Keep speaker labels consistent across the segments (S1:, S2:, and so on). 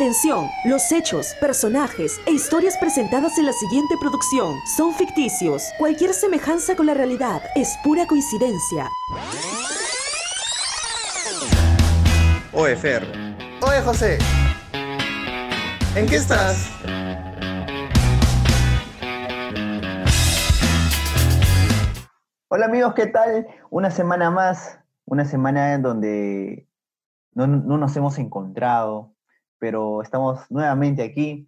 S1: Atención, los hechos, personajes e historias presentadas en la siguiente producción son ficticios. Cualquier semejanza con la realidad es pura coincidencia.
S2: Oye, Fer.
S3: Oye, José.
S2: ¿En qué estás?
S3: Hola amigos, ¿qué tal? Una semana más, una semana en donde no, no nos hemos encontrado, pero estamos nuevamente aquí.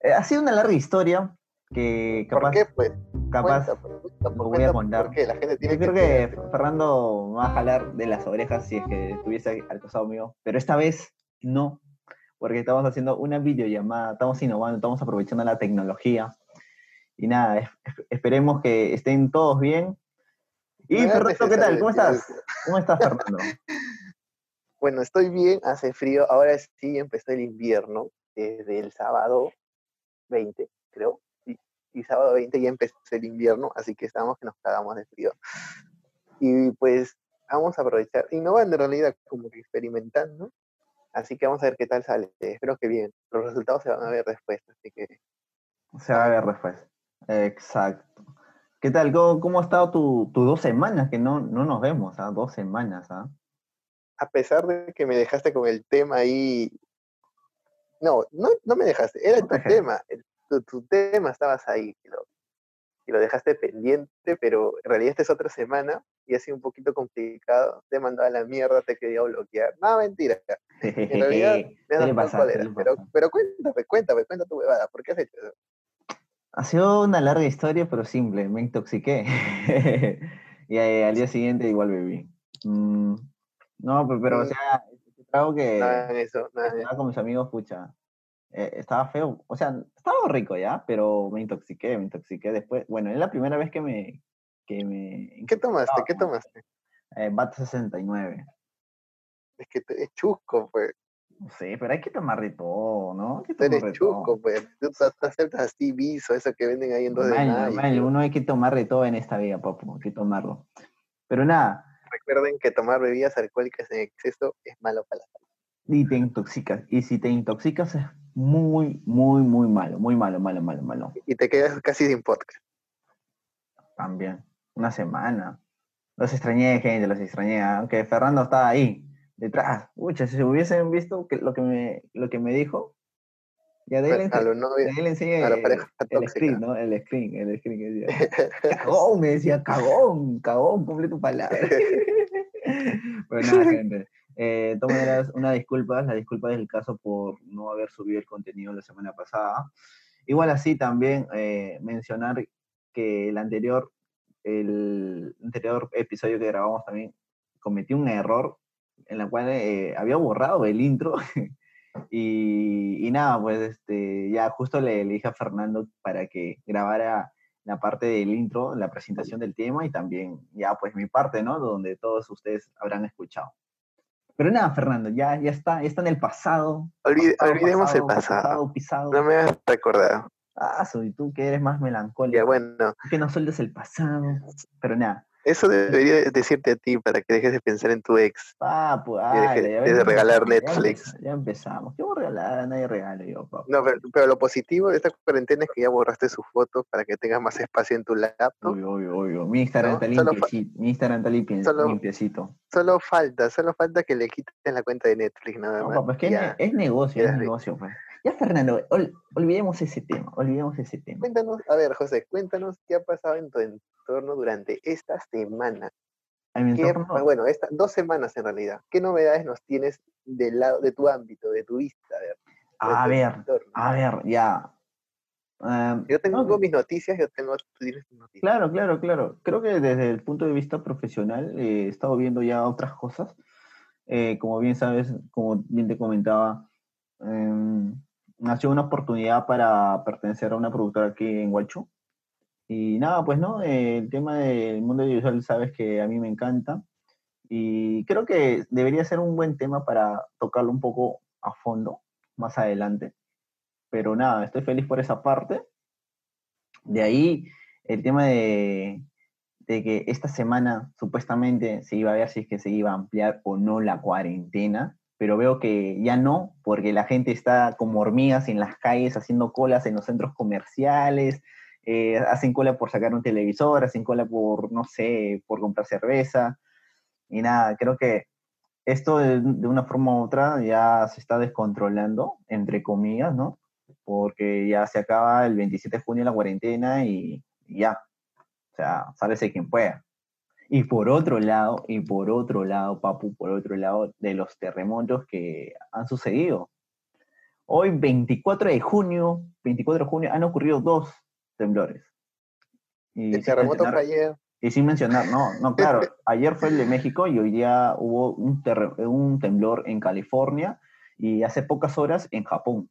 S3: Eh, ha sido una larga historia que capaz,
S4: ¿Por qué, pues?
S3: capaz
S4: Cuenta, pues, cuenta, pues,
S3: voy a contar.
S4: ¿Por qué? La gente tiene
S3: Yo creo
S4: que...
S3: que Fernando me va a jalar de las orejas si es que estuviese al costado mío, pero esta vez no, porque estamos haciendo una videollamada, estamos innovando, estamos aprovechando la tecnología. Y nada, es- es- esperemos que estén todos bien. Y Fernando, ¿qué tal? ¿Cómo estás? ¿Cómo estás, Fernando?
S4: Bueno, estoy bien, hace frío. Ahora sí empezó el invierno, desde el sábado 20, creo. Y, y sábado 20 ya empezó el invierno, así que estamos que nos cagamos de frío. Y pues vamos a aprovechar, innovando en realidad, como que experimentando. Así que vamos a ver qué tal sale. Espero que bien. Los resultados se van a ver después, así que
S3: Se va a ver después. Exacto. ¿Qué tal? ¿Cómo, cómo ha estado tu, dos semanas? Que no, no nos vemos, ¿ah? Dos semanas, ¿ah?
S4: A pesar de que me dejaste con el tema ahí. No, no, no me dejaste, era tu tema. el- tu, tu tema estabas ahí y lo, y lo dejaste pendiente, pero en realidad esta es otra semana y ha sido un poquito complicado. Te he mandado a la mierda, te he querido bloquear. No, mentira. En realidad me
S3: ¿Qué
S4: has dado
S3: le
S4: Pero, pero cuéntame, cuéntame, cuenta tu huevada. ¿Por qué has hecho eso?
S3: Ha sido una larga historia, pero simple. Me intoxiqué. y eh, al día siguiente igual bebí. Mm, no, pero, pero, o
S4: Mm.
S3: sea, este trago que
S4: Nada en eso, nada eso.
S3: estaba con mis amigos, pucha, eh, estaba feo. O sea, estaba rico ya, pero me intoxiqué, me intoxiqué después. Bueno, es la primera vez que me... Que me
S4: ¿Qué tomaste? ¿Qué tomaste?
S3: Eh, Bat 69.
S4: Es que te- es chusco, pues.
S3: Sí, pero hay que tomar de todo, ¿no? Hay que tomar
S4: eres
S3: de todo.
S4: chusco, pues. Tú aceptas así viso, eso que venden ahí en dos de mayo.
S3: uno hay que tomar de todo en esta vida, papu, hay que tomarlo. Pero nada,
S4: Recuerden que tomar bebidas alcohólicas en exceso es malo para la salud.
S3: y te intoxicas. Y si te intoxicas es muy, muy, muy malo, muy malo, malo, malo, malo.
S4: Y te quedas casi sin podcast.
S3: También. Una semana. Los extrañé, gente, los extrañé. Aunque Fernando estaba ahí, detrás. Ucha, si hubiesen visto que, lo, que me, lo que me dijo, ya de él,
S4: Bueno, a
S3: ense-
S4: los novios,
S3: de él enseñé
S4: a la
S3: el,
S4: pareja
S3: el
S4: tóxica.
S3: screen, ¿no? El screen, el screen que decía. Cagón, me decía, cagón, cagón, cumple tu palabra. Pero nada, gente. Eh, de una disculpa, la disculpa del caso por no haber subido el contenido la semana pasada. Igual así también eh, mencionar que el anterior, el anterior episodio que grabamos también cometí un error en la cual eh, había borrado el intro y, y nada, pues este, ya justo le, le dije a Fernando para que grabara la parte del intro, la presentación del tema y también ya pues mi parte, ¿no? Donde todos ustedes habrán escuchado. Pero nada, Fernando, ya, ya está, ya está en el pasado.
S4: Olvide-
S3: pasado,
S4: olvidemos el pasado.
S3: Pasado, pisado.
S4: No me has recordado.
S3: Ah, soy tú que eres más melancólico.
S4: Ya bueno,
S3: Que no sueltes el pasado. Pero nada.
S4: Eso debería de- decirte a ti para que dejes de pensar en tu ex.
S3: Papu,
S4: deje-
S3: ay, ya
S4: deje de regalar Netflix.
S3: Ya empezamos. ¿Qué voy a regalar? Nadie regalo yo, papu.
S4: No, pero, pero lo positivo de esta cuarentena es que ya borraste sus fotos para que tengas más espacio en tu laptop.
S3: Uy, uy, uy. Mi Instagram
S4: No,
S3: está limpiecito. Mi Instagram está limpie-
S4: solo-
S3: limpiecito.
S4: Solo falta, solo falta que le quiten la cuenta de Netflix nada
S3: No,
S4: más.
S3: papu, es que
S4: Ya.
S3: es, negocio, es negocio, pues. Ya, Fernando, ol- olvidemos ese tema, olvidemos ese tema.
S4: Cuéntanos, a ver, José, cuéntanos qué ha pasado en tu entorno durante esta semana.
S3: A mi
S4: ¿Qué-
S3: entorno,
S4: bueno, esta, dos semanas en realidad. ¿Qué novedades nos tienes del lado de tu ámbito, de tu vista? A ver,
S3: a ver, a ver, ya. Em,
S4: Yo tengo
S3: no,
S4: mis noticias, yo tengo, tú tienes tus noticias.
S3: Claro, claro, claro. Creo que desde el punto de vista profesional eh, he estado viendo ya otras cosas. Eh, como bien sabes, como bien te comentaba, em, nació una oportunidad para pertenecer a una productora aquí en Huacho. Y nada, pues no, el tema del mundo audiovisual sabes que a mí me encanta. Y creo que debería ser un buen tema para tocarlo un poco a fondo más adelante. Pero nada, estoy feliz por esa parte. De ahí el tema de, de que esta semana supuestamente se iba a ver si es que se iba a ampliar o no la cuarentena, pero veo que ya no, porque la gente está como hormigas en las calles haciendo colas en los centros comerciales, eh, hacen cola por sacar un televisor, hacen cola por, no sé, por comprar cerveza. Y nada, creo que esto de, una forma u otra ya se está descontrolando, entre comillas, ¿no? Porque ya se acaba el 27 de junio la cuarentena y, ya. O sea, sálvese quien pueda. Y por otro lado, y por otro lado, Papu, por otro lado, de los terremotos que han sucedido. Hoy, 24 de junio, 24 de junio, han ocurrido dos temblores.
S4: Y el terremoto fue ayer.
S3: Y sin mencionar, no, no, claro, ayer fue el de México y hoy día hubo un, un temblor en California y hace pocas horas en Japón.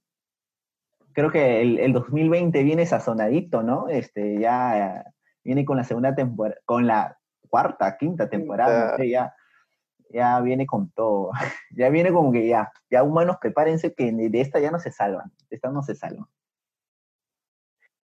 S3: Creo que el, el 2020 viene sazonadito, ¿no? Este, ya viene con la segunda temporada, con la cuarta, quinta temporada, ya, ya viene con todo. ya viene como que ya, ya humanos, prepárense que de esta ya no se salvan, de esta no se salvan.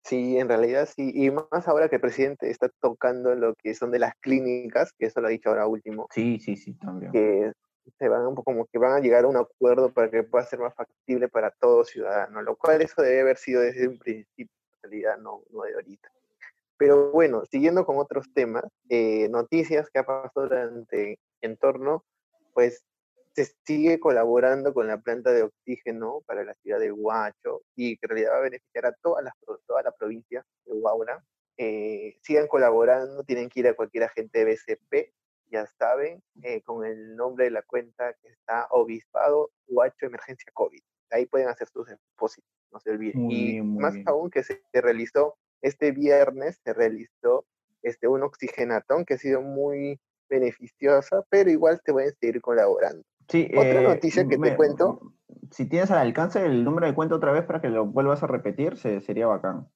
S4: Sí, en realidad sí, y más ahora que el presidente está tocando lo que son de las clínicas, que eso lo ha dicho ahora último.
S3: Sí, sí, sí, también.
S4: Que se van un poco como que van a llegar a un acuerdo para que pueda ser más factible para todo ciudadano, lo cual eso debe haber sido desde un principio, en realidad no, no de ahorita. Pero bueno, siguiendo con otros temas, eh, noticias que ha pasado durante en torno, pues se sigue colaborando con la planta de oxígeno para la ciudad de Huacho y que en realidad va a beneficiar a toda la, toda la provincia de Huaura. Eh, sigan colaborando, tienen que ir a cualquier agente BCP, ya saben, eh, con el nombre de la cuenta que está Obispado Huacho Emergencia COVID. Ahí pueden hacer sus depósitos, no se olviden. y más aún que se realizó este viernes se realizó este, un oxigenatón que ha sido muy beneficiosa, pero igual te voy a seguir colaborando.
S3: Sí, Otra eh, noticia que te cuento. Si tienes al alcance el número de cuenta otra vez para que lo vuelvas a repetir, sería bacán.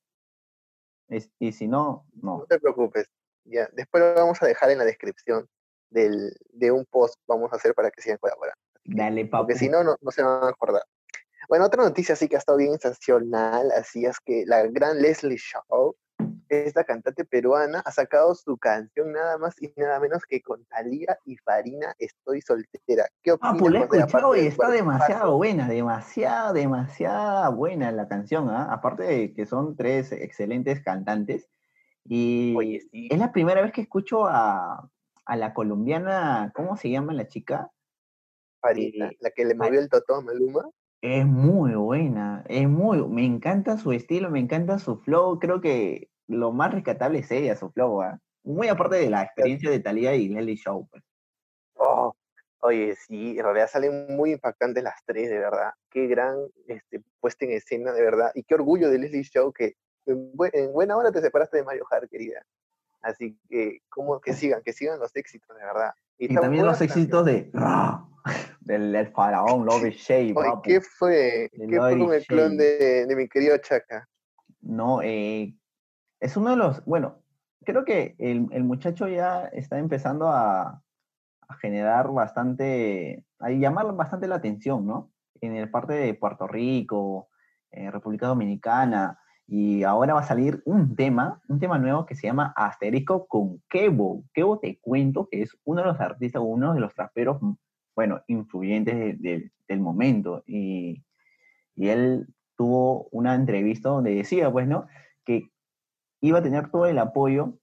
S3: y si no, no.
S4: No te preocupes. Ya, después lo vamos a dejar en la descripción del, de un post vamos a hacer para que sigan colaborando.
S3: Dale, papu.
S4: Porque si no, no, no se van a acordar. Bueno, otra noticia sí que ha estado bien sensacional, así es que la gran Leslie Shaw, esta cantante peruana, ha sacado su canción nada más y nada menos que con Talía y Farina Estoy Soltera.
S3: ¿Qué opinas? Ah, pues la he escuchado y está demasiado buena, demasiado, demasiado buena la canción, ¿ah? aparte de que son tres excelentes cantantes. Y es la primera vez que escucho a, la colombiana, ¿cómo se llama la chica?
S4: Farina, eh, la que le movió el totó a Maluma.
S3: Es muy buena, es muy, me encanta su estilo, me encanta su flow, creo que lo más rescatable es ella, su flow, ¿ah? muy aparte de la experiencia de Thalía y Leslie Show. Pues.
S4: Oh, oye, sí, en realidad salen muy impactantes las tres, de verdad, qué gran este, puesta en escena, de verdad, y qué orgullo de Leslie Show que en, buena hora te separaste de Mario Hart, querida. Así que, como que sigan, que sigan los éxitos, de verdad.
S3: Y, también los éxitos de del, faraón Love Shea.
S4: ¿Qué fue? ¿Qué fue con el clon de, mi querido Chaka?
S3: No, eh, es uno de los, bueno, creo que el, el muchacho ya está empezando a, a, generar bastante, a llamar bastante la atención, ¿no? En el parte de Puerto Rico, eh, República Dominicana, y ahora va a salir un tema, un tema nuevo que se llama Asterisco con Kevo. Kevo te cuento que es uno de los artistas, uno de los traperos bueno, influyentes del momento. Y, él tuvo una entrevista donde decía, pues, ¿no? Que iba a tener todo el apoyo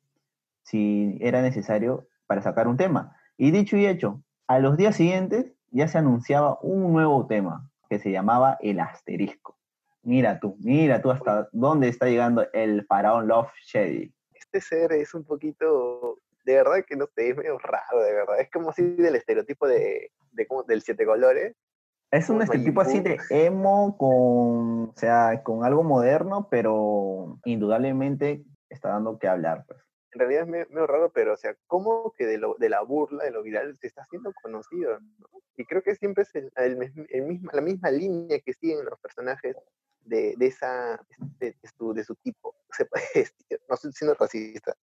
S3: si era necesario para sacar un tema. Y dicho y hecho, a los días siguientes ya se anunciaba un nuevo tema que se llamaba El Asterisco. Mira tú, mira tú hasta dónde está llegando el faraón Love Shady.
S4: Este ser es un poquito de verdad que no sé, es medio raro, de verdad. Es como así del estereotipo de, de del siete colores.
S3: Es un estereotipo así de emo con, o sea, con algo moderno, pero indudablemente está dando que hablar, pues.
S4: En realidad es medio, raro, pero, o sea, como que de, lo, de la burla, de lo viral, se está haciendo conocido, ¿no? Y creo que siempre es el, el, mismo, la misma línea que siguen los personajes de, de esa, de, su, de su tipo, se puede decir, no estoy siendo racista,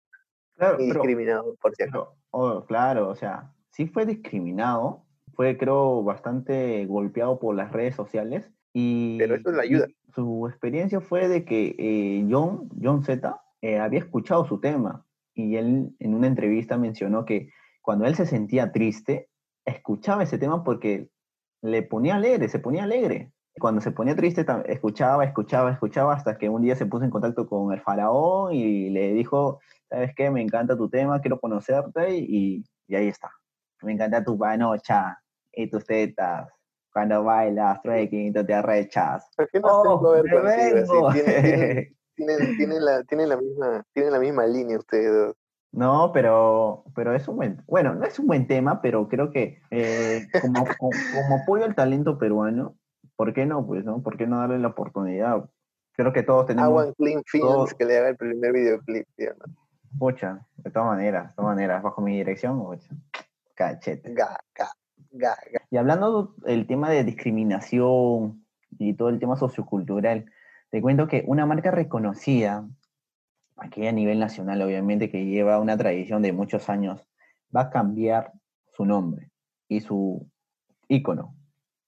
S4: Claro, discriminado, por cierto.
S3: Oh, claro, o sea, sí fue discriminado, fue creo bastante golpeado por las redes sociales. Y,
S4: Pero eso le ayuda.
S3: Su experiencia fue de que eh, John, John Z eh, había escuchado su tema y él en una entrevista mencionó que cuando él se sentía triste, escuchaba ese tema porque le ponía alegre, se ponía alegre. Cuando se ponía triste, escuchaba, escuchaba, escuchaba, hasta que un día se puso en contacto con el faraón y le dijo, ¿sabes qué? Me encanta tu tema, quiero conocerte y, y ahí está. Me encanta tu panocha y tus tetas. Cuando bailas, trekking, te arrechas.
S4: ¿Por qué no
S3: oh,
S4: Tienen, la, la misma, tienen la misma línea ustedes
S3: No, pero, pero es un buen, bueno, no es un buen tema, pero creo que eh, como, como, apoyo al talento peruano, ¿por qué no? Pues, ¿no? ¿Por qué no darle la oportunidad? Creo que todos tenemos...
S4: Agua Clean Films que le haga el primer videoclip, tío,
S3: Mucha, de todas maneras, de todas maneras, bajo mi dirección, mucha. Cachete.
S4: Ga, ga,
S3: y hablando del tema de discriminación y todo el tema sociocultural, te cuento que una marca reconocida, aquí a nivel nacional obviamente, que lleva una tradición de muchos años, va a cambiar su nombre y su icono,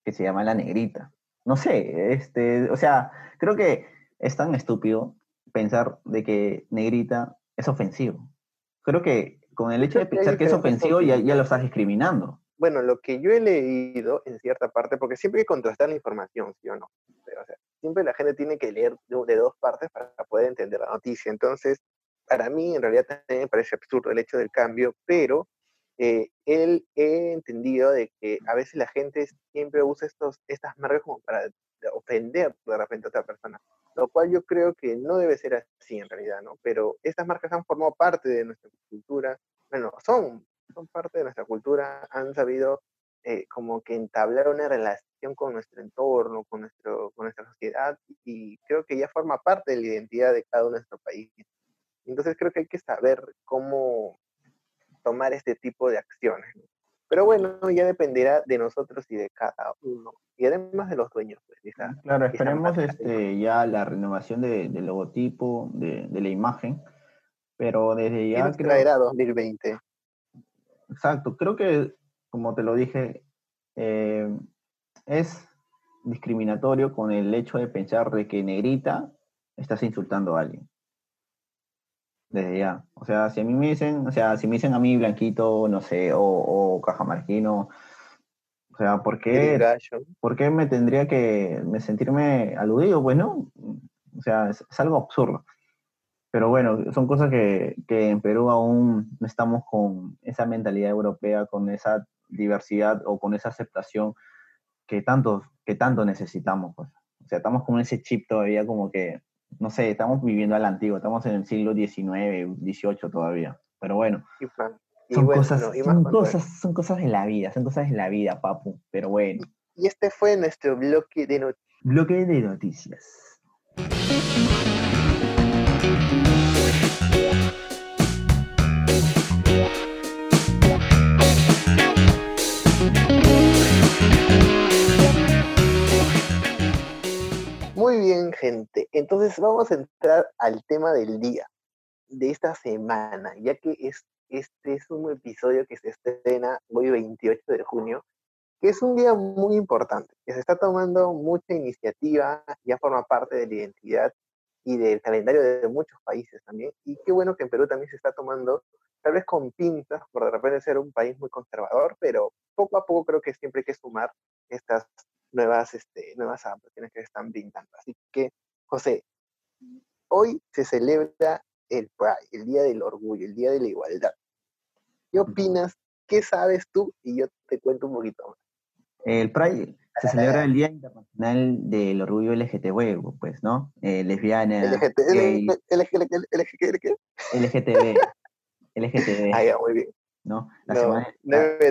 S3: que se llama La Negrita. No sé, este, o sea, creo que es tan estúpido pensar de que Negrita es ofensivo. Creo que con el hecho de pensar que es ofensivo ya, ya lo estás discriminando
S4: bueno, lo que yo he leído en cierta parte, porque siempre hay que contrastar la información, ¿sí o no? o sea, siempre la gente tiene que leer de, dos partes para poder entender la noticia. Entonces, para mí, en realidad, también me parece absurdo el hecho del cambio, pero eh, él he entendido de que a veces la gente siempre usa estos, estas marcas como para ofender de repente a otra persona, lo cual yo creo que no debe ser así en realidad, ¿no? Pero estas marcas han formado parte de nuestra cultura, bueno, son son parte de nuestra cultura, han sabido eh, como que entablar una relación con nuestro entorno, con, nuestro, con nuestra sociedad, y creo que ya forma parte de la identidad de cada uno de nuestro país. Entonces creo que hay que saber cómo tomar este tipo de acciones. Pero bueno, ya dependerá de nosotros y de cada uno, y además de los dueños. Pues,
S3: claro, esperemos este, ya la renovación del logotipo, de, de, la imagen, pero desde ya...
S4: ¿Quién traerá 2020?
S3: Exacto, creo que, como te lo dije, eh, es discriminatorio con el hecho de pensar de que negrita estás insultando a alguien. Desde ya. O sea, si a mí me dicen, o sea, si me dicen a mí blanquito, no sé, o, o cajamarquino, o sea, ¿por qué, ¿por qué me tendría que me sentirme aludido? Pues no. O sea, es algo absurdo. Pero bueno, son cosas que, en Perú aún no estamos con esa mentalidad europea, con esa diversidad o con esa aceptación que tanto, que tanto necesitamos. Pues. O sea, estamos con ese chip todavía como que, no sé, estamos viviendo al antiguo, estamos en el siglo XIX, XVIII todavía. Pero bueno, son, cosas, son, cosas, son cosas de la vida, son cosas de la vida, papu. Pero bueno.
S4: Y este fue nuestro bloque de noticias.
S3: Bloque de noticias.
S4: Bien, gente. Entonces vamos a entrar al tema del día, de esta semana, ya que es, este es un episodio que se estrena hoy 28 de junio, que es un día muy importante, que se está tomando mucha iniciativa, ya forma parte de la identidad y del calendario de muchos países también. Y qué bueno que en Perú también se está tomando, tal vez con pintas, por de repente ser un país muy conservador, pero poco a poco creo que siempre hay que sumar estas nuevas, este, nuevas adaptaciones que se están brindando. Así que, José, hoy se celebra el Pride, el Día del Orgullo, el Día de la Igualdad. ¿Qué opinas? ¿Qué sabes tú? Y yo te cuento un poquito más.
S3: El Pride se celebra el Día Internacional del Orgullo LGTB, pues, ¿no? Eh, lesbiana.
S4: LGTB.
S3: LGTB. LGTB.
S4: Ah, ya, muy bien.
S3: ¿No?
S4: La semana,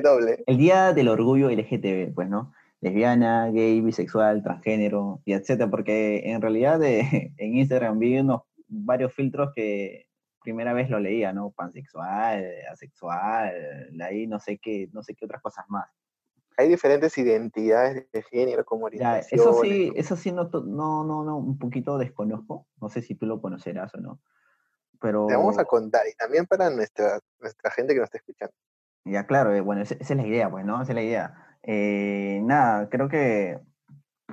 S4: doble.
S3: El Día del Orgullo LGTB, pues, ¿no? Lesbiana, gay, bisexual, transgénero, y etcétera, porque en realidad eh, en Instagram vi unos varios filtros que primera vez lo leía, ¿no? Pansexual, asexual, ahí no sé qué, no sé qué otras cosas más
S4: hay diferentes identidades de género como orientación.
S3: Eso sí, eso sí no, no, no, no, un poquito desconozco. No sé si tú lo conocerás o no. Pero...
S4: Te vamos a contar y también para nuestra, nuestra gente que nos está escuchando.
S3: Ya, claro, eh, bueno, esa, es la idea, pues, ¿no? Esa es la idea. Eh, nada, creo que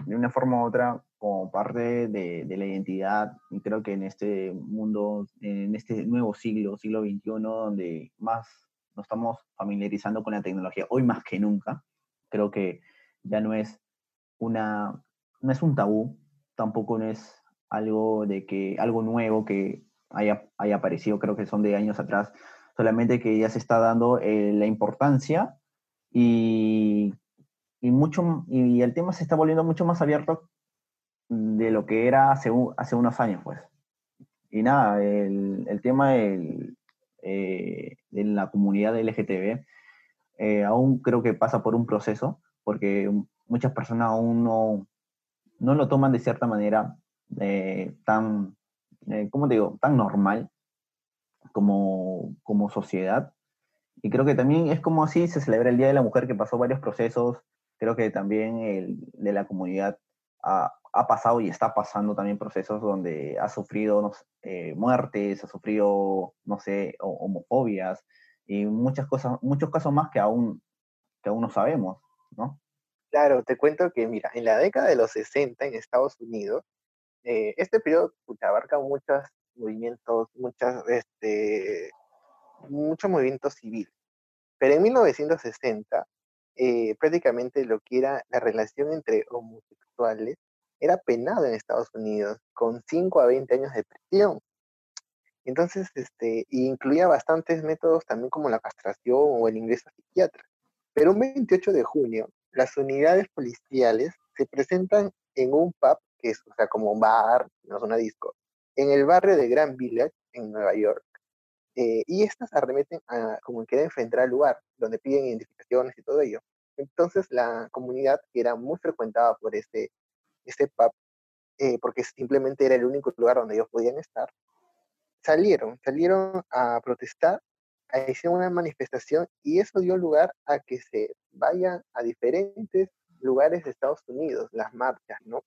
S3: de una forma u otra, como parte de, la identidad, y creo que en este mundo, en este nuevo siglo, siglo XXI, donde más nos estamos familiarizando con la tecnología, hoy más que nunca, creo que ya no es una, no es un tabú, tampoco no es algo de que, algo nuevo que haya, haya aparecido, creo que son de años atrás, solamente que ya se está dando eh, la importancia y, y, mucho, y el tema se está volviendo mucho más abierto de lo que era hace, hace unos años, pues. Y nada, el, el tema del, eh, de la comunidad LGTB eh, aún creo que pasa por un proceso, porque muchas personas aún no, no lo toman de cierta manera eh, tan, ¿cómo te digo?, tan normal como, como sociedad. Y creo que también es como así se celebra el Día de la Mujer, que pasó varios procesos. Creo que también el de la comunidad ha, ha pasado y está pasando también procesos donde ha sufrido no eh, muertes, ha sufrido, no sé, homofobias y muchas cosas, muchos casos más que aún, que aún no sabemos, ¿no?
S4: Claro, te cuento que, mira, en la década de los 60 en Estados Unidos, eh, este periodo abarca muchos movimientos, muchas, este, mucho movimiento civil. Pero en 1960, eh, prácticamente lo que era la relación entre homosexuales era penado en Estados Unidos con 5 a 20 años de prisión. Entonces, este, incluía bastantes métodos también como la castración o el ingreso a psiquiatra. Pero un 28 de junio, las unidades policiales se presentan en un pub, que es o sea, como un bar, no es una disco, en el barrio de Grand Village, en Nueva York. Eh, y estas arremeten a como que enfrentar al lugar, donde piden identificaciones y todo ello. Entonces la comunidad, que era muy frecuentada por este este pub, eh, porque simplemente era el único lugar donde ellos podían estar, salieron, salieron a protestar, a hacer una manifestación y eso dio lugar a que se vayan a diferentes lugares de Estados Unidos, las marchas, ¿no?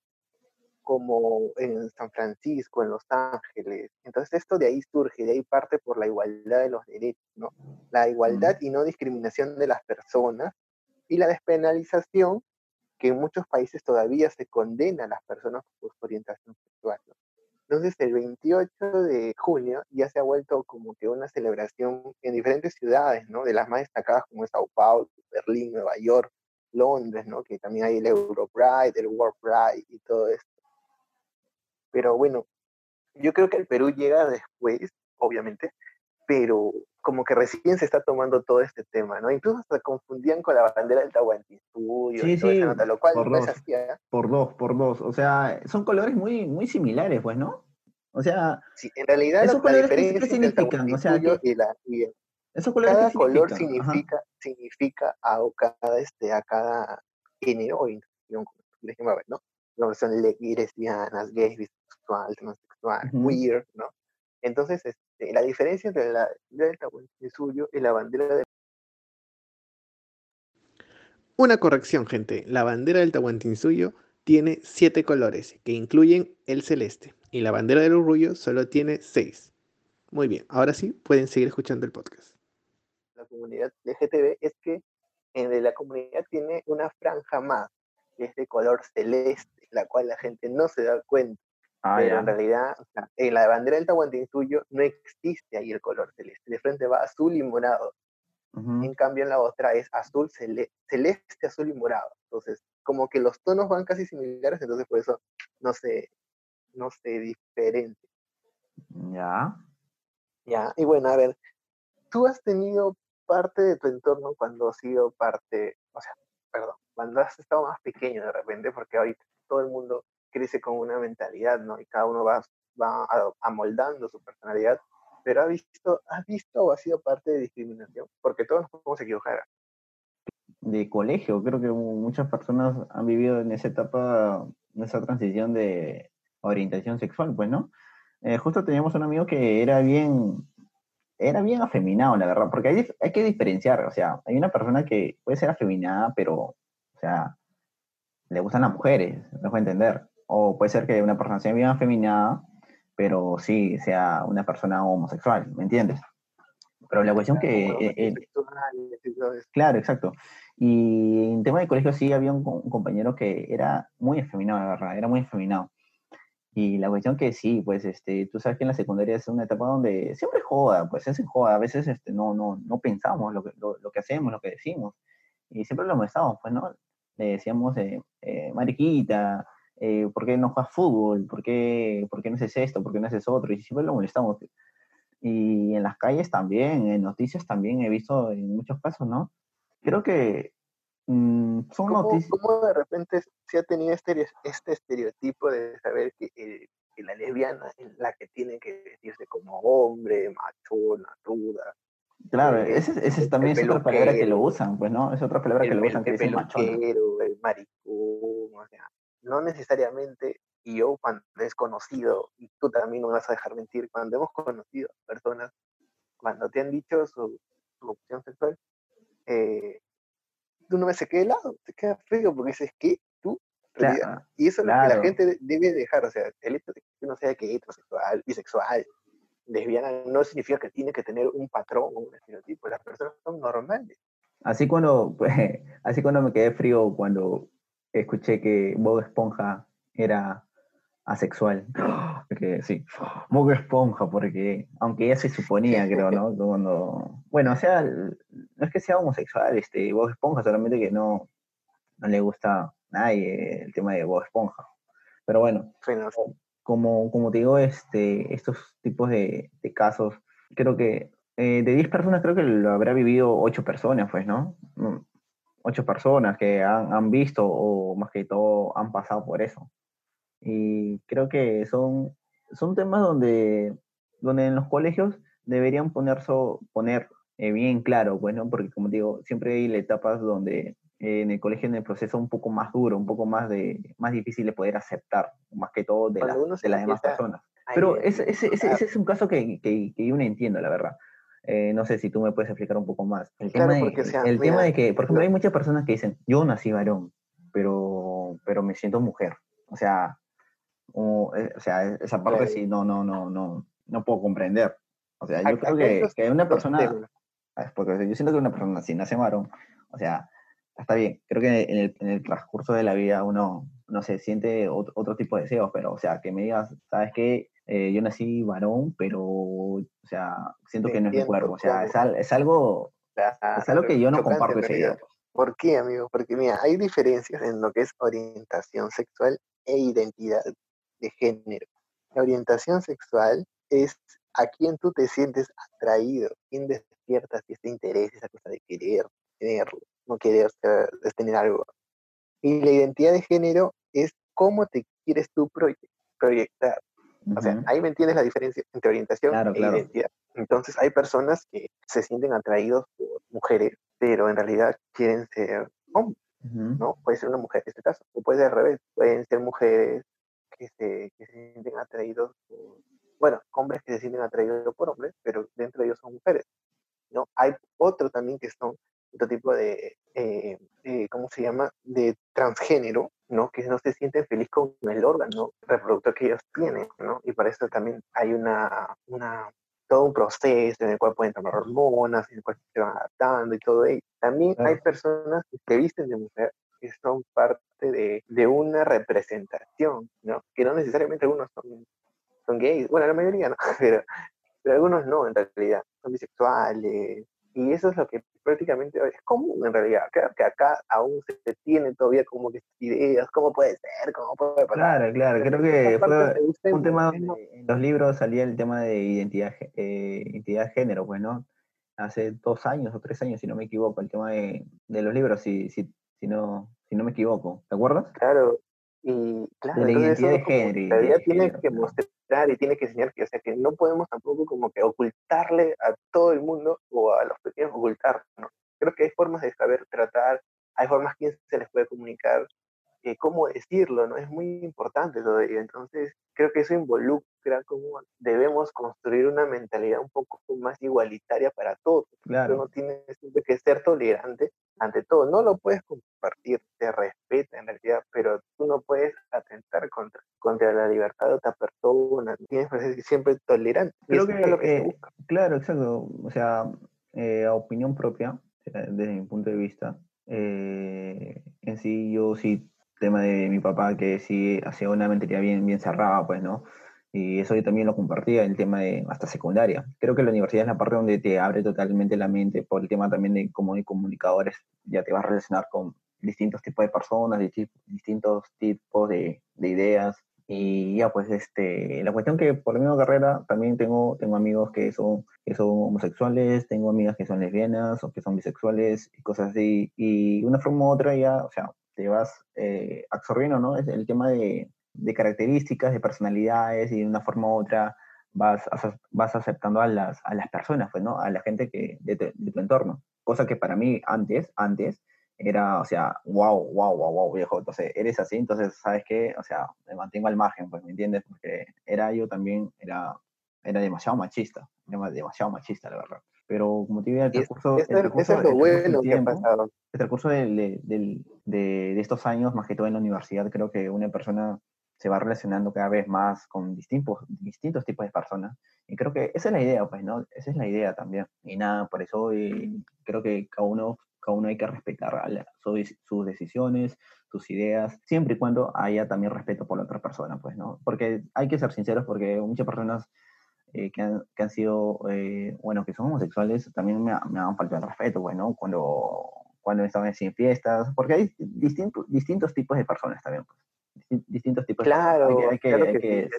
S4: Como en San Francisco, en Los Ángeles. Entonces esto de ahí surge, de ahí parte por la igualdad de los derechos, ¿no? La igualdad y no discriminación de las personas y la despenalización que en muchos países todavía se condena a las personas por su orientación sexual. Entonces, el 28 de junio ya se ha vuelto como que una celebración en diferentes ciudades, ¿no? De las más destacadas como Sao Paulo, Berlín, Nueva York, Londres, ¿no? Que también hay el Euro Pride, el World Pride y todo esto. Pero bueno, yo creo que el Perú llega después, obviamente, pero como que recién se está tomando todo este tema, ¿no? Incluso se confundían con la bandera del Tahuantinsuyo
S3: sí, sí,
S4: lo cual
S3: por
S4: no
S3: dos,
S4: es así, ¿eh?
S3: Por dos, por dos. O sea, son colores muy, muy similares, pues, ¿no? O sea,
S4: sí, en realidad
S3: ¿esos colores qué-
S4: diferencia
S3: qué
S4: entre el
S3: significan? O sea,
S4: Tahuantinsuyo
S3: ¿qué-
S4: y la, y el-
S3: esos colores
S4: cada color?
S3: Ajá.
S4: significa, significa a cada, este, a cada género o inclusión, como tú ¿no? Que son le- lesbianas, gays, transexual,
S3: Ujú.
S4: queer, ¿no? Entonces, este, la diferencia entre la bandera del Tahuantinsuyo y la bandera del
S5: Una corrección, gente. La bandera del Tahuantinsuyo tiene siete colores, que incluyen el celeste, y la bandera del Orgullo solo tiene seis. Muy bien, ahora sí pueden seguir escuchando el podcast.
S4: la comunidad LGTB es que en la comunidad tiene una franja más, que es de color celeste, la cual la gente no se da cuenta.
S3: Ah,
S4: pero
S3: ya.
S4: en realidad, o sea, en la bandera del Tahuantinsuyo no existe ahí el color celeste. De frente va azul y morado.
S3: Ujú.
S4: En cambio, en la otra es azul, cele- celeste, azul y morado. Entonces, como que los tonos van casi similares, entonces por eso no se, no se diferencia.
S3: Ya.
S4: Ya, y bueno, a ver, tú has tenido parte de tu entorno cuando has sido parte, o sea, perdón, cuando has estado más pequeño de repente, porque ahorita todo el mundo crece con una mentalidad, ¿no? Y cada uno va, va amoldando su personalidad, pero ¿has visto, has visto o has sido parte de discriminación? Porque todos nos podemos equivocar.
S3: de colegio. Creo que muchas personas han vivido en esa etapa, en esa transición de orientación sexual, pues, ¿no? Eh, justo teníamos un amigo que era bien, era bien afeminado, la verdad, porque hay, hay que diferenciar, o sea, hay una persona que puede ser afeminada, pero, o sea, le gustan las mujeres, me dejo entender. O puede ser que una persona sea bien afeminada, pero sí sea una persona homosexual, ¿me entiendes? Pero la cuestión que...
S4: Como
S3: eh, eh. Claro, exacto. Y en tema de colegio sí había un, un compañero que era muy efeminado, la verdad, era muy efeminado. Y la cuestión que sí, pues este, tú sabes que en la secundaria es una etapa donde siempre joda, pues es joda, a veces este, no, no, no pensamos lo que, lo, lo que hacemos, lo que decimos, y siempre lo molestamos, pues, ¿no? le decíamos eh, eh, mariquita, eh, ¿por qué no juegas fútbol? ¿Por qué, ¿Por qué no haces esto? ¿Por qué no haces otro? Y siempre lo molestamos. Y en las calles también, en noticias también he visto en muchos casos, ¿no? Creo que mm, son
S4: ¿Cómo,
S3: noticias...
S4: cómo de repente se ha tenido este, este estereotipo de saber que, eh, que la lesbiana es la que tiene que vestirse como hombre, machona, ruda?
S3: Claro,
S4: eh,
S3: ese, ese
S4: el
S3: también es otra palabra que lo usan, pues, ¿no? Es otra palabra que
S4: el,
S3: lo
S4: el,
S3: usan que
S4: el
S3: dice machona.
S4: peluquero, el maricón, o sea, no necesariamente, y yo cuando es conocido, y tú también no me vas a dejar mentir, cuando hemos conocido personas, cuando te han dicho su, su opción sexual, eh, tú no ves, se queda helado, se queda frío, porque dices, ¿qué? ¿Tú?
S3: Claro,
S4: Y eso es lo que la
S3: claro.
S4: gente de- debe dejar, o sea, el hecho de que uno sea que heterosexual, bisexual, lesbiana, no significa que tiene que tener un patrón o un estereotipo, las personas son normales.
S3: Así cuando, pues, así cuando me quedé frío cuando escuché que Bob Esponja era asexual. Porque sí, Bob Esponja, porque aunque ya se suponía, creo, ¿no? Cuando, bueno, o sea, no es que sea homosexual, este, Bob Esponja, solamente que no, no le gusta a nadie el tema de Bob Esponja. Pero bueno,
S4: Bueno,
S3: como, como te digo, este, estos tipos de, de casos, creo que eh, de 10 personas, creo que lo habrá vivido 8 personas, pues, ¿no? 8 personas que han, han visto o más que todo han pasado por eso. Y creo que son, son temas donde, donde en los colegios deberían poner, so- poner eh, bien claro, pues, ¿no? Porque como digo, siempre hay etapas donde eh, en el colegio en el proceso un poco más duro, un poco más de más difícil de poder aceptar, más que todo de,
S4: se
S3: de las demás personas. Pero ese, ese, ese, ese es un caso que, que, que yo no entiendo, la verdad. Eh, no sé si tú me puedes explicar un poco más. El
S4: Claro,
S3: tema, de,
S4: sea,
S3: el tema
S4: mira,
S3: de que, por ejemplo,
S4: lo-
S3: hay muchas personas que dicen, yo nací varón, pero, pero me siento mujer. O sea, o, eh, o sea, esa parte
S4: Claro.
S3: sí no, no, no, no, no puedo comprender. O sea, yo creo que, que una persona. Ah, Porque yo siento que una persona, si nace varón, o sea, está bien. Creo que en el, en el transcurso de la vida uno, no se siente otro, otro tipo de deseos, pero, o sea, que me digas, ¿sabes qué? Eh, yo nací varón, pero, o sea, siento que no es mi cuerpo. O sea, es, al- es algo, es algo que yo no comparto esa idea.
S4: ¿Por qué, amigo? Porque mira, hay diferencias en lo que es orientación sexual e identidad de género. La orientación sexual es a quien tú te sientes atraído, quien despiertas este interés, esa cosa de querer tenerlo, no querer es tener algo. Y la identidad de género es cómo te quieres tú O sea, ahí me entiendes la diferencia entre orientación
S3: Claro,
S4: e
S3: claro.
S4: identidad. Entonces, hay personas que se sienten atraídos por mujeres, pero en realidad quieren ser hombres. ¿no? Puede ser una mujer en este caso, o puede ser al revés, pueden ser mujeres que se, que se sienten atraídos por, bueno, hombres que se sienten atraídos por hombres, pero dentro de ellos son mujeres, ¿no? Hay otros también que son otro tipo de, eh, eh, ¿cómo se llama? De transgénero, ¿no? Que no se sienten feliz con el órgano reproductor que ellos tienen, ¿no? Y para eso también hay una, una, todo un proceso en el cual pueden tomar hormonas, en el cual se van adaptando y todo ello. También hay personas que se visten de mujer que son parte de, de una representación, ¿no? Que no necesariamente algunos son, son gays, bueno, la mayoría no, pero, pero algunos no, en realidad, son bisexuales, y eso es lo que prácticamente es común en realidad. Creo que acá aún se tiene todavía como que estas ideas, cómo puede ser, cómo puede pasar.
S3: Claro, claro, creo que fue un tema
S4: en-
S3: donde en los libros salía el tema de identidad, eh, identidad de género, pues, ¿no? Hace dos años o tres años, si no me equivoco, el tema de, de los libros, si, si, si, no, si no me equivoco. ¿Te acuerdas?
S4: Claro, y claro,
S3: De la identidad de género y
S4: la idea
S3: de
S4: tiene
S3: género,
S4: que
S3: claro.
S4: mostrar y tiene que enseñar que, o sea, que no podemos tampoco como que ocultarle a todo el mundo o a los pequeños ocultar, ¿no? Creo que hay formas de saber tratar, hay formas que se les puede comunicar, eh, cómo decirlo, ¿no? Es muy importante ello. Entonces, creo que eso involucra cómo debemos construir una mentalidad un poco más igualitaria para todos.
S3: Claro.
S4: Uno tiene que ser tolerante ante todo. No lo puedes compartir, te respeta en realidad, pero tú no puedes atentar contra, contra la libertad de otra persona. Tienes que ser siempre tolerante.
S3: Creo que,
S4: es lo que se
S3: eh,
S4: busca.
S3: claro, exacto. O sea, eh, a opinión propia, desde mi punto de vista, eh, en sí, yo sí, tema de mi papá, que sí hacía una mentalidad bien, bien cerrada, pues, ¿no? Y eso yo también lo compartía, el tema de hasta secundaria. Creo que la universidad es la parte donde te abre totalmente la mente por el tema también de cómo de comunicadores, ya te vas a relacionar con distintos tipos de personas, distintos tipos de, de ideas, y ya, pues, este, la cuestión que por la misma carrera también tengo, tengo amigos que son, que son homosexuales, tengo amigas que son lesbianas o que son bisexuales y cosas así. Y de una forma u otra ya, o sea, te vas eh, absorbiendo, ¿no? Es el tema de, de, características, de personalidades y de una forma u otra vas, vas aceptando a las, a las personas, pues, ¿no? A la gente que, de, de tu entorno. Cosa que para mí antes, antes, era, o sea, wow, wow, wow, wow, viejo, entonces eres así, entonces, ¿sabes qué? O sea, me mantengo al margen, pues, ¿me entiendes? Porque era yo también, era, era demasiado machista, era demasiado machista, la verdad. Pero como te digo, el
S4: transcurso... Eso es lo bueno que ha pasado.
S3: El transcurso de, de, de, estos años, más que todo en la universidad, creo que una persona se va relacionando cada vez más con distintos, distintos tipos de personas. Y creo que esa es la idea, pues, ¿no? Esa es la idea también. Y nada, por eso y creo que cada uno cada uno hay que respetar sus decisiones, sus ideas, siempre y cuando haya también respeto por la otra persona, pues, ¿no? Porque hay que ser sinceros, porque muchas personas eh, que, han, que, han, sido, eh, bueno, que son homosexuales, también me, me han faltado el respeto, bueno, pues, cuando, cuando estaban en fiestas, porque hay distintos distintos tipos de personas también, pues distintos tipos
S4: claro,
S3: hay que,
S4: claro
S3: hay,
S4: que,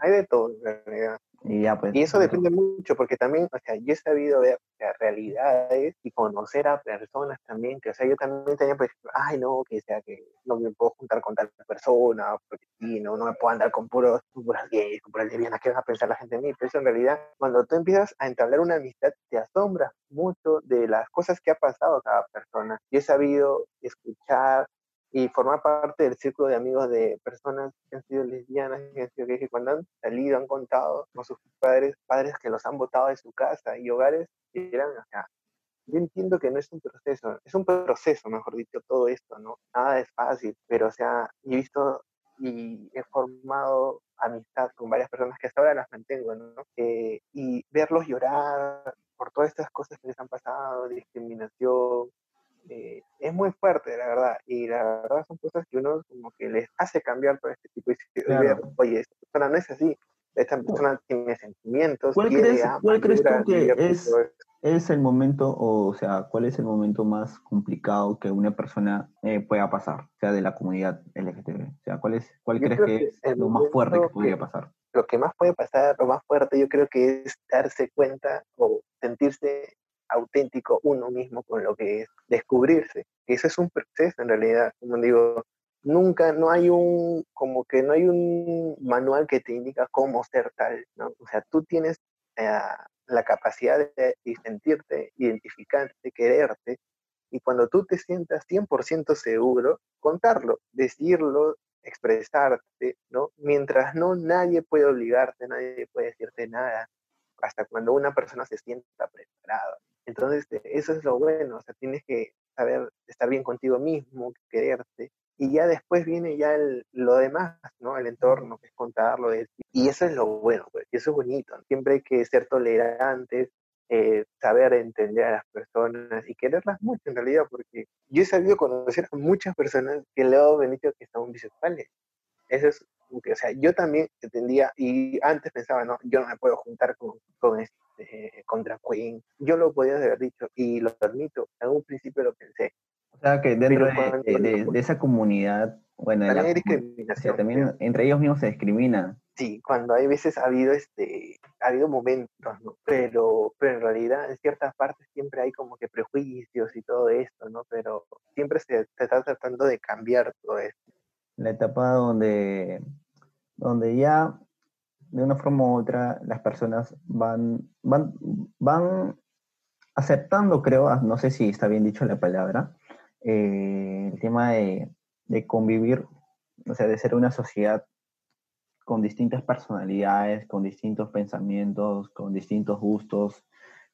S4: hay de todo en realidad.
S3: Y, ya, pues,
S4: y eso depende mucho, porque también, o sea, yo he sabido ver realidades y conocer a personas también, que, o sea, yo también tenía, pues, ay, no, que sea que no me puedo juntar con tal persona, porque sí, no, no me puedo andar con puros, puras gays, con puras lesbianas, ¿qué va a pensar la gente de mí? Pero eso en realidad, cuando tú empiezas a entablar una amistad, te asombras mucho de las cosas que ha pasado a cada persona. Yo he sabido escuchar y formar parte del círculo de amigos de personas que han sido lesbianas, que han sido gays, que cuando han salido han contado con sus padres, padres que los han botado de su casa y hogares que eran, o sea, yo entiendo que no es un proceso, es un proceso, mejor dicho, todo esto, ¿no? Nada es fácil, pero, o sea, he visto y he formado amistad con varias personas que hasta ahora las mantengo, ¿no? Eh, y verlos llorar por todas estas cosas que les han pasado, discriminación, eh, es muy fuerte, la verdad, y la verdad son cosas que uno como que les hace cambiar todo este tipo de claro. oye, esta persona no es así, esta persona tiene sentimientos.
S3: ¿Cuál, crees, ¿cuál crees tú que es, es el momento, o, o, sea, cuál es el momento más complicado que una persona eh, pueda pasar, o sea, de la comunidad LGTB? O sea, ¿cuál, es, cuál crees que es lo más fuerte que podría pasar?
S4: Lo que más puede pasar, lo más fuerte, yo creo que es darse cuenta o sentirse auténtico uno mismo con lo que es descubrirse. Eso es un proceso en realidad, como digo, nunca, no hay un, como que no hay un manual que te indica cómo ser tal, ¿no? O sea, tú tienes eh, la capacidad de, sentirte, identificarte, quererte, y cuando tú te sientas 100% seguro, contarlo, decirlo, expresarte, ¿no? Mientras no, nadie puede obligarte, nadie puede decirte nada, hasta cuando una persona se sienta preparada. Entonces, eh, eso es lo bueno, o sea, tienes que saber estar bien contigo mismo, quererte, y ya después viene ya el, lo demás, ¿no? El entorno, que es contarlo, de, y eso es lo bueno, pues, y eso es bonito. Siempre hay que ser tolerantes, eh, saber entender a las personas y quererlas mucho en realidad, porque yo he sabido conocer a muchas personas que le han dicho que son bisexuales. Eso es, o sea, yo también entendía, y antes pensaba, no, yo no me puedo juntar con, con este este, contra Queen. Yo lo podía haber dicho y lo admito, en un principio lo pensé.
S3: O sea que dentro de, de, esa comunidad, bueno,
S4: también hay discriminación.
S3: también entre ellos mismos se discriminan.
S4: Sí, cuando hay veces ha habido este, ha habido momentos, ¿no? Pero, pero en realidad en ciertas partes siempre hay como que prejuicios y todo esto, ¿no? Pero siempre se, se está tratando de cambiar todo esto.
S3: La etapa donde, donde ya de una forma u otra las personas van, van, van aceptando, creo, ah, no sé si está bien dicho la palabra, eh, el tema de, de, convivir, o sea, de ser una sociedad con distintas personalidades, con distintos pensamientos, con distintos gustos.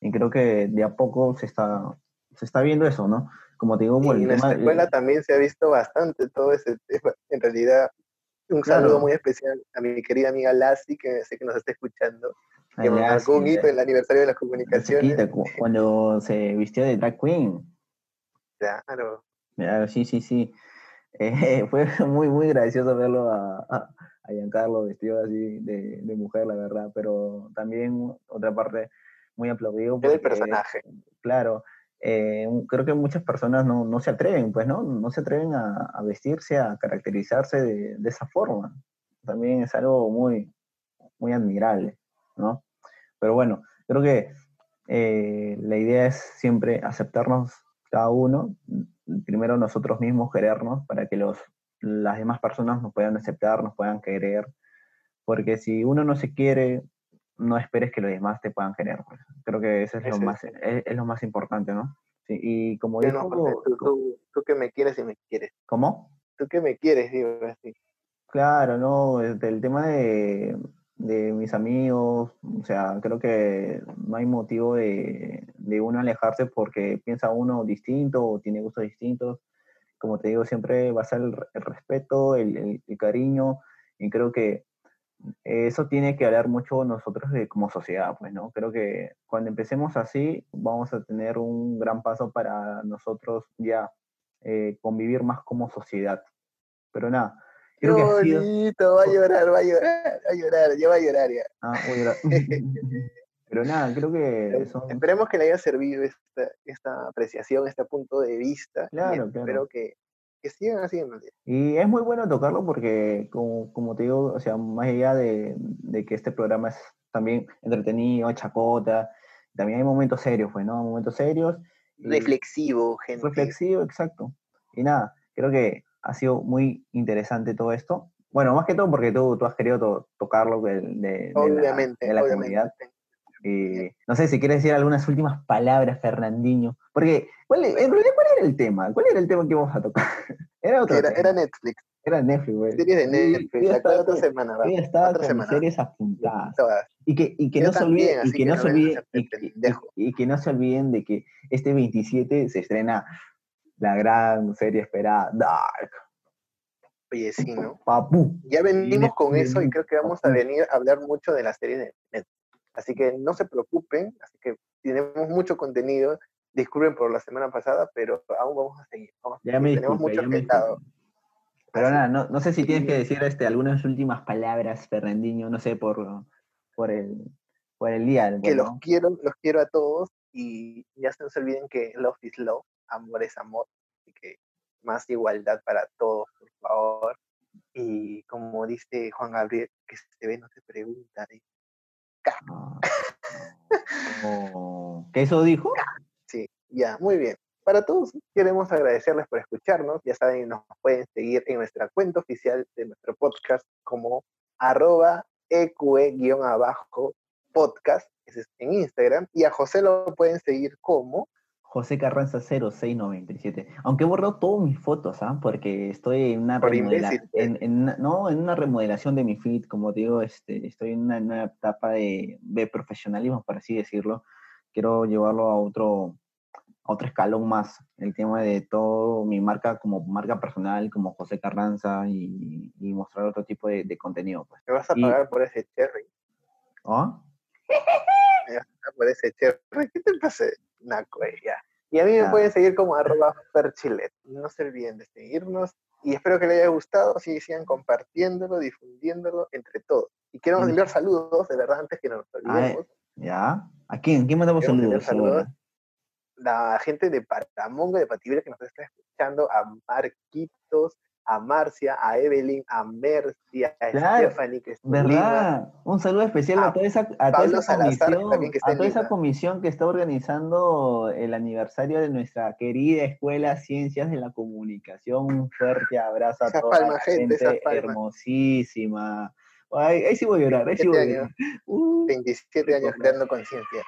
S3: Y creo que de a poco se está, se está viendo eso, ¿no?
S4: Como te digo, en la escuela también se ha visto bastante todo ese tema. En realidad, un saludo muy especial a mi querida amiga Lassie, que sé que nos está escuchando. Que me marcó un hito en el aniversario de las comunicaciones.
S3: cuando se vistió de drag queen.
S4: Claro.
S3: Claro, sí, sí, sí. Eh, fue muy, muy gracioso verlo a, a, Giancarlo vestido así de, de, mujer, la verdad, pero también otra parte muy aplaudido.
S4: Por el personaje.
S3: Claro, eh, creo que muchas personas no, no, se atreven, pues, ¿no? No se atreven a, a vestirse, a caracterizarse de, de, esa forma. También es algo muy, muy admirable, ¿no? Pero bueno, creo que eh, la idea es siempre aceptarnos cada uno, primero nosotros mismos querernos para que los, las demás personas nos puedan aceptar, nos puedan querer, porque si uno no se quiere, no esperes que los demás te puedan querer. Pues. Creo que eso es, lo, más, es, lo más importante, ¿no? Sí, y como digo...
S4: tú, tú, tú, que me quieres y me quieres.
S3: ¿Cómo?
S4: Tú que me quieres, digo así.
S3: Claro, no, el tema de, de mis amigos, o sea, creo que no hay motivo de, de, uno alejarse porque piensa uno distinto o tiene gustos distintos. Como te digo, siempre va a ser el, el respeto, el, el, cariño, y creo que eso tiene que hablar mucho nosotros de, como sociedad, pues, ¿no? Creo que cuando empecemos así, vamos a tener un gran paso para nosotros ya eh, convivir más como sociedad. Pero nada,
S4: Creo Qué bonito, va a llorar, va a llorar, va a llorar, ya va a llorar ya.
S3: Ah, voy a llorar. Pero nada, creo que son...
S4: Esperemos que le haya servido esta, esta apreciación, este punto de vista.
S3: Claro, claro.
S4: Espero que, que sigan haciendo.
S3: Y es muy bueno tocarlo porque, como, como te digo, o sea, más allá de, de, que este programa es también entretenido, chacota, también hay momentos serios, pues, ¿no? Momentos serios.
S4: Reflexivo, gente.
S3: Reflexivo, exacto. Y nada, creo que ha sido muy interesante todo esto. Bueno, más que todo porque tú, tú has querido to tocarlo de, de,
S4: obviamente,
S3: de la,
S4: obviamente.
S3: comunidad. Y no sé si quieres decir algunas últimas palabras, Fernandinho. Porque, ¿cuál, en realidad, ¿cuál era el tema? ¿Cuál era el tema que íbamos a tocar?
S4: Era otro era, tema. era Netflix.
S3: Era Netflix, güey.
S4: Series de Netflix, la estaba, otra semana.
S3: Yo estaba otra con semana. series apuntadas. Y que, y que no se olviden, y que, que no se olviden, y, y, que no se olviden de que este 27 se estrena la gran serie esperada, Dark.
S4: Oye, sí, ¿no?
S3: Papu.
S4: Ya venimos con eso y creo que vamos a venir a hablar mucho de la serie de Netflix. Así que no se preocupen, así que tenemos mucho contenido. Disculpen por la semana pasada, pero aún vamos a seguir. Vamos,
S3: ya me
S4: tenemos
S3: disculpe,
S4: mucho
S3: ya Pero nada, no, no, sé si tienes que decir este, algunas últimas palabras, Fernandinho, no sé, por, por, el, por el día.
S4: Que bueno. los quiero, los quiero a todos y ya se no se olviden que love is love, amor es amor, así que más igualdad para todos, por favor. Y como dice Juan Gabriel, que se ve no se pregunta. ¿eh?
S3: Ah, oh. ¿Qué eso dijo?
S4: Sí, ya, muy bien. Para todos queremos agradecerles por escucharnos. Ya saben, nos pueden seguir en nuestra cuenta oficial de nuestro podcast como arroba eqe-abajo podcast, ese es en Instagram. Y a José lo pueden seguir como
S3: José Carranza 0697. Aunque he borrado todas mis fotos, ¿ah? Porque estoy en una, remodelación, en, en, no, en una remodelación de mi feed, como digo, este, estoy en una nueva etapa de, de, profesionalismo, por así decirlo. Quiero llevarlo a otro, a otro escalón más, el tema de todo mi marca como marca personal, como José Carranza, y, y mostrar otro tipo de, de contenido. Pues.
S4: ¿Me vas a pagar y, por ese cherry?
S3: ¿Ah?
S4: ¿Me vas a pagar por ese cherry? ¿Qué te pasa? Naco, ya. Y a mí me pueden seguir como arroba perchilet. No se olviden de seguirnos y espero que les haya gustado, si sigan compartiéndolo, difundiéndolo entre todos. Y queremos enviar saludos, de verdad, antes que nos olvidemos.
S3: ¿Ya? ¿A quién? ¿Quién mandamos saludos?
S4: saludos? La gente de Patamonga, de Patibera, que nos está escuchando, a Marquitos, a Marcia, a Evelyn, a Mercy, a
S3: claro,
S4: Stephanie, que está
S3: ¿verdad? Un saludo especial a, a toda esa, a toda esa comisión, que a toda esa comisión que está organizando el aniversario de nuestra querida Escuela Ciencias de la Comunicación. Un fuerte abrazo a
S4: esa
S3: toda
S4: palma,
S3: la
S4: gente,
S3: gente hermosísima. Ahí, ahí, sí voy a llorar, ahí sí voy a llorar.
S4: Uh, 27 años creando conciencia.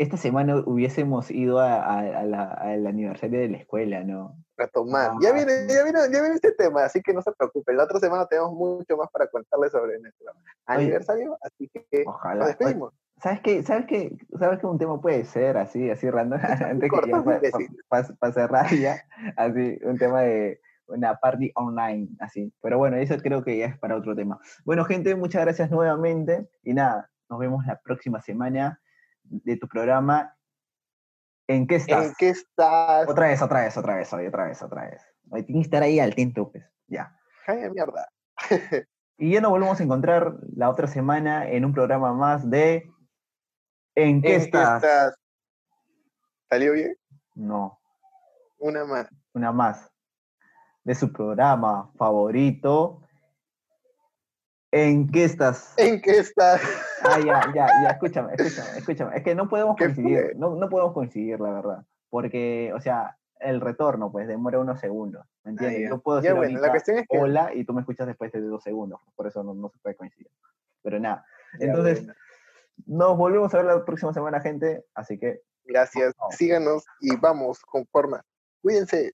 S3: Esta semana hubiésemos ido a, a, a la, al aniversario de la escuela, ¿no?
S4: retomar. Ah, ya, viene, ya, viene, ya viene este tema, así que no se preocupen. La otra semana tenemos mucho más para contarles sobre nuestro aniversario, así que
S3: Ojalá.
S4: nos despedimos.
S3: ¿Sabes qué? ¿Sabes qué? ¿Sabes que un tema puede ser así, así random? Antes que ya para cerrar ya, así, un tema de una party online, así. Pero bueno, eso creo que ya es para otro tema. Bueno, gente, muchas gracias nuevamente y nada, nos vemos la próxima semana de tu programa ¿En qué estás?
S4: ¿En qué estás?
S3: Otra vez, otra vez, otra vez, hoy, otra vez, otra vez. Hoy tienes que estar ahí al tinto, pues. Ya.
S4: Ay, mierda.
S3: y ya nos volvemos a encontrar la otra semana en un programa más de ¿En qué,
S4: ¿En
S3: estás?
S4: qué estás? ¿Salió bien?
S3: No,
S4: Una más.
S3: una más. De su programa favorito. ¿En qué estás?
S4: ¿En qué estás?
S3: Ah, ya, ya, ya, escúchame, escúchame, escúchame. Es que no podemos
S4: ¿Qué
S3: coincidir, no, no podemos coincidir, la verdad. Porque, o sea, el retorno, pues, demora unos segundos. ¿Me entiendes?
S4: Ah.
S3: Yo puedo decir
S4: bueno, la cuestión es que-
S3: hola y tú me escuchas después de dos segundos. Por eso no, no se puede coincidir. Pero nada.
S4: Ya,
S3: Entonces,
S4: bueno.
S3: nos volvemos a ver la próxima semana, gente. Así que
S4: Gracias.
S3: No.
S4: Síganos y vamos con forma. Cuídense.